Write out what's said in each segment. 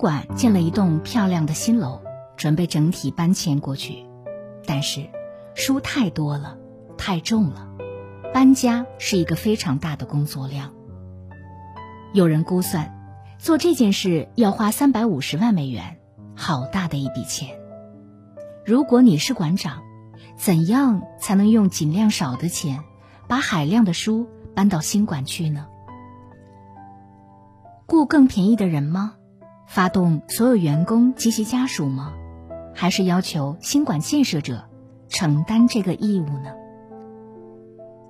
馆建了一栋漂亮的新楼，准备整体搬迁过去，但是书太多了，太重了，搬家是一个非常大的工作量。有人估算，做这件事要花三百五十万美元，好大的一笔钱。如果你是馆长，怎样才能用尽量少的钱，把海量的书搬到新馆去呢？雇更便宜的人吗？发动所有员工及其家属吗？还是要求新馆建设者承担这个义务呢？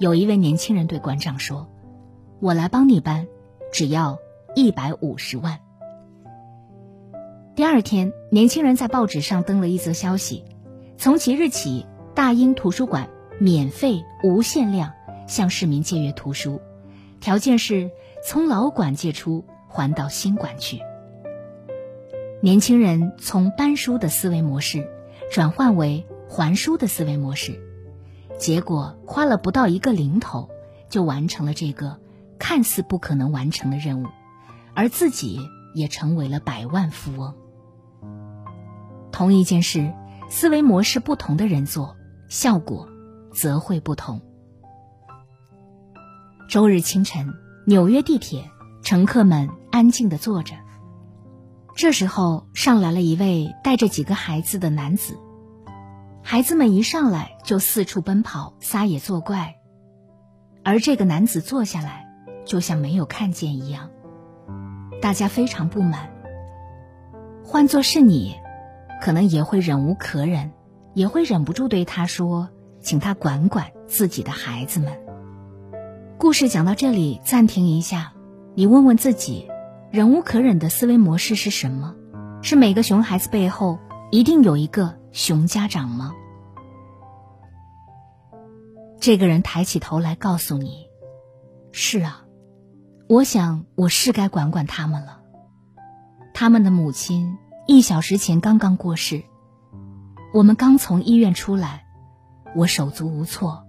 有一位年轻人对馆长说：“我来帮你搬，只要一百五十万。”第二天，年轻人在报纸上登了一则消息：从即日起，大英图书馆免费无限量向市民借阅图书，条件是从老馆借出，还到新馆去。年轻人从搬书的思维模式转换为还书的思维模式，结果花了不到一个零头就完成了这个看似不可能完成的任务，而自己也成为了百万富翁。同一件事，思维模式不同的人做，效果则会不同。周日清晨，纽约地铁，乘客们安静的坐着。这时候上来了一位带着几个孩子的男子，孩子们一上来就四处奔跑，撒野作怪，而这个男子坐下来，就像没有看见一样。大家非常不满。换做是你，可能也会忍无可忍，也会忍不住对他说：“请他管管自己的孩子们。”故事讲到这里，暂停一下，你问问自己。忍无可忍的思维模式是什么？是每个熊孩子背后一定有一个熊家长吗？这个人抬起头来告诉你：“是啊，我想我是该管管他们了。他们的母亲一小时前刚刚过世，我们刚从医院出来，我手足无措。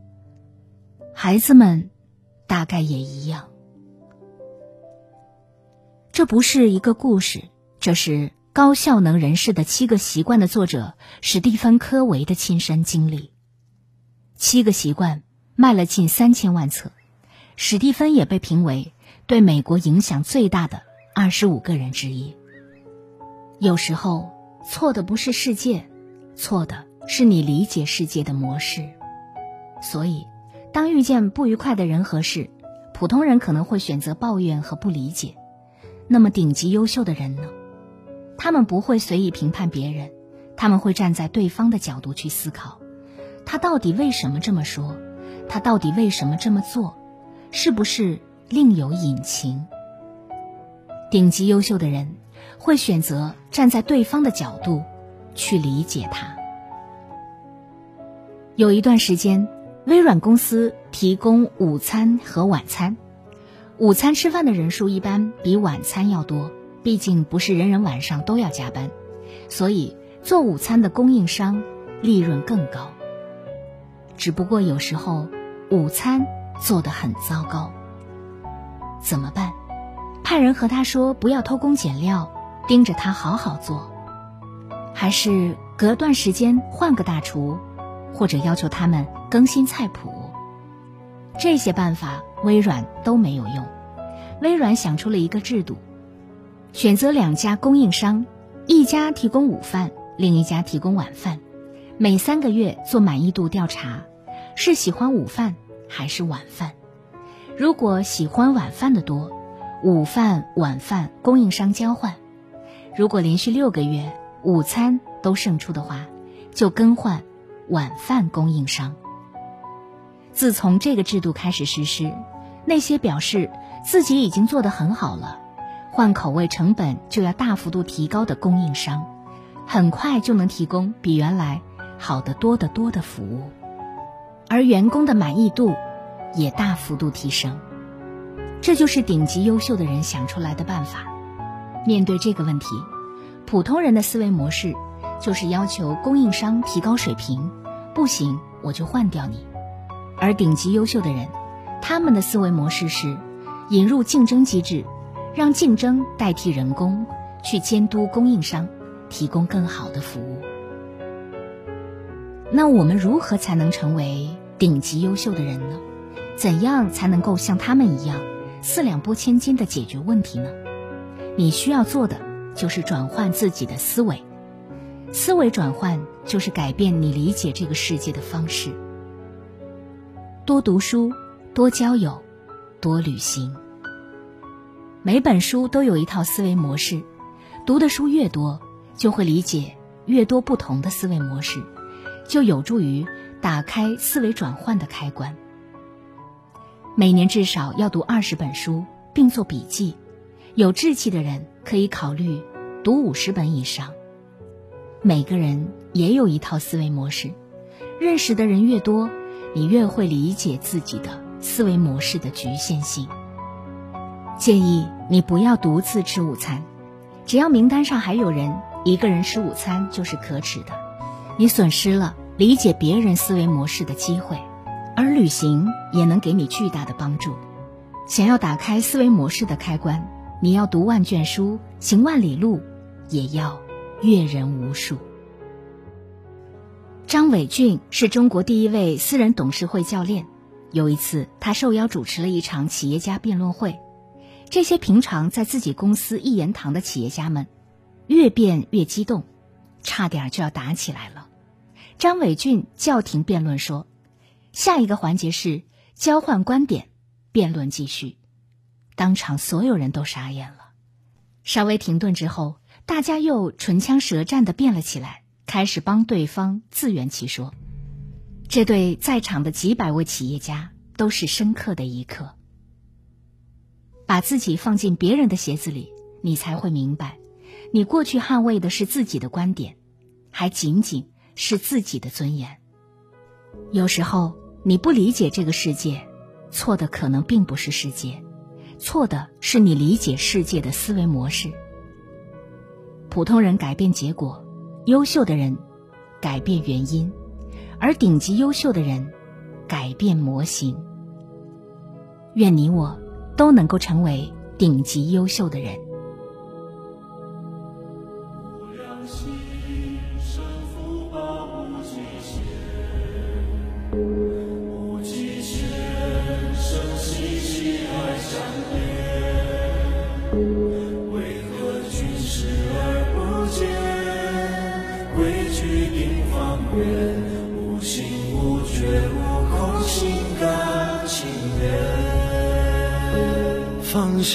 孩子们大概也一样。”这不是一个故事，这是《高效能人士的七个习惯》的作者史蒂芬·科维的亲身经历。七个习惯卖了近三千万册，史蒂芬也被评为对美国影响最大的二十五个人之一。有时候错的不是世界，错的是你理解世界的模式。所以，当遇见不愉快的人和事，普通人可能会选择抱怨和不理解。那么顶级优秀的人呢？他们不会随意评判别人，他们会站在对方的角度去思考，他到底为什么这么说？他到底为什么这么做？是不是另有隐情？顶级优秀的人会选择站在对方的角度去理解他。有一段时间，微软公司提供午餐和晚餐。午餐吃饭的人数一般比晚餐要多，毕竟不是人人晚上都要加班，所以做午餐的供应商利润更高。只不过有时候午餐做得很糟糕，怎么办？派人和他说不要偷工减料，盯着他好好做，还是隔段时间换个大厨，或者要求他们更新菜谱？这些办法。微软都没有用，微软想出了一个制度：选择两家供应商，一家提供午饭，另一家提供晚饭，每三个月做满意度调查，是喜欢午饭还是晚饭？如果喜欢晚饭的多，午饭晚饭供应商交换；如果连续六个月午餐都胜出的话，就更换晚饭供应商。自从这个制度开始实施。那些表示自己已经做得很好了，换口味成本就要大幅度提高的供应商，很快就能提供比原来好得多得多的服务，而员工的满意度也大幅度提升。这就是顶级优秀的人想出来的办法。面对这个问题，普通人的思维模式就是要求供应商提高水平，不行我就换掉你；而顶级优秀的人，他们的思维模式是引入竞争机制。让竞争代替人工去监督供应商，提供更好的服务。那我们如何才能成为顶级优秀的人呢？怎样才能够像他们一样四两拨千斤的解决问题呢？你需要做的就是转换自己的思维。思维转换就是改变你理解这个世界的方式。多读书，多交友，多旅行。每本书都有一套思维模式，读的书越多，就会理解越多不同的思维模式，就有助于打开思维转换的开关。每年至少要读二十本书，并做笔记。有志气的人可以考虑读五十本以上。每个人也有一套思维模式，认识的人越多，你越会理解自己的思维模式的局限性。建议你不要独自吃午餐，只要名单上还有人，一个人吃午餐就是可耻的。你损失了理解别人思维模式的机会，而旅行也能给你巨大的帮助。想要打开思维模式的开关，你要读万卷书，行万里路，也要阅人无数。张伟俊是中国第一位私人董事会教练。有一次，他受邀主持了一场企业家辩论会。这些平常在自己公司一言堂的企业家们，越辩越激动，差点就要打起来了。张伟俊叫停辩论说：“下一个环节是交换观点，辩论继续。”当场所有人都傻眼了。稍微停顿之后，大家又唇枪舌战的辩了起来，开始帮对方自圆其说。这对在场的几百位企业家都是深刻的一课。把自己放进别人的鞋子里，你才会明白，你过去捍卫的是自己的观点，还仅仅是自己的尊严。有时候你不理解这个世界，错的可能并不是世界，错的是你理解世界的思维模式。普通人改变结果，优秀的人改变原因，而顶级优秀的人改变模型。愿你我。都能够成为顶级优秀的人。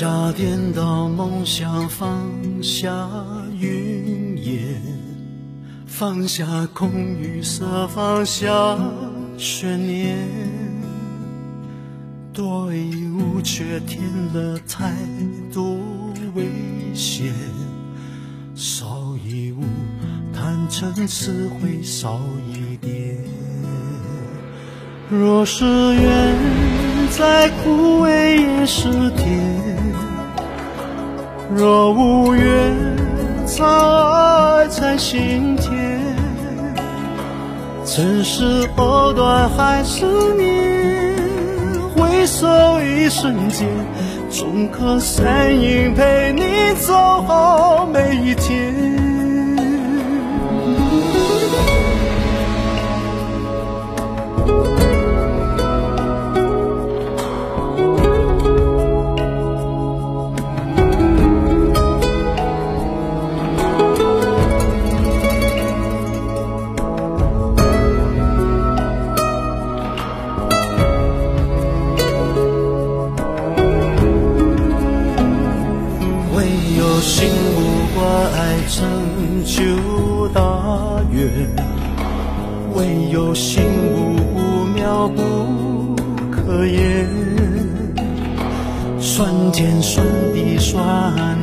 放下颠倒梦想，放下云烟，放下空与色，放下悬念。多一物却添了太多危险，少一物坦诚词汇少一点。若是缘。再苦味也是甜，若无缘，藏爱在心田。尘世藕断还丝连，回首一瞬间，终可身影陪你走好每一天。唯有心无妙不可言，算天算地算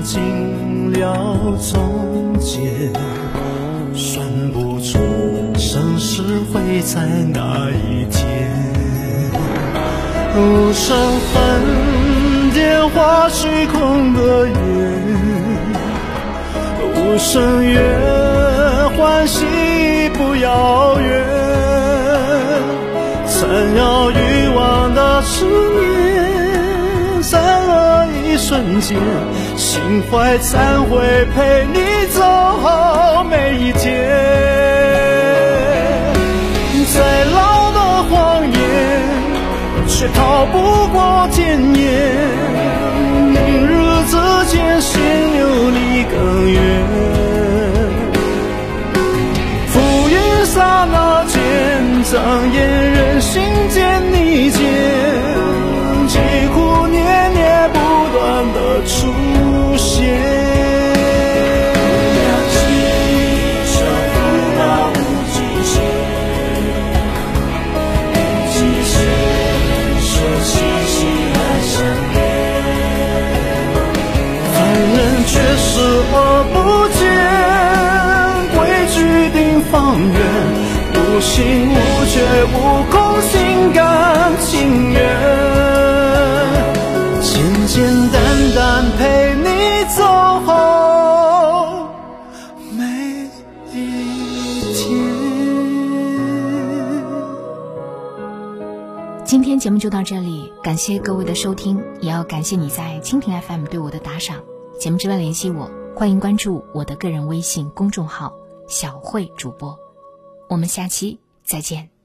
尽了从前，算不出生死会在哪一天。无声分，点化虚空的夜，无声月，唤醒。不遥远，残摇欲望的思念，散了一瞬间，心怀忏悔，陪你走好每一天。再老的谎言，却逃不过检验。明日之间，心留你更远。上演人心间逆间，疾苦念念不断的出现。凡人却是我无心无觉无空，心甘情愿，简简单单陪你走好每一天。今天节目就到这里，感谢各位的收听，也要感谢你在蜻蜓 FM 对我的打赏。节目之外联系我，欢迎关注我的个人微信公众号“小慧主播”。我们下期再见。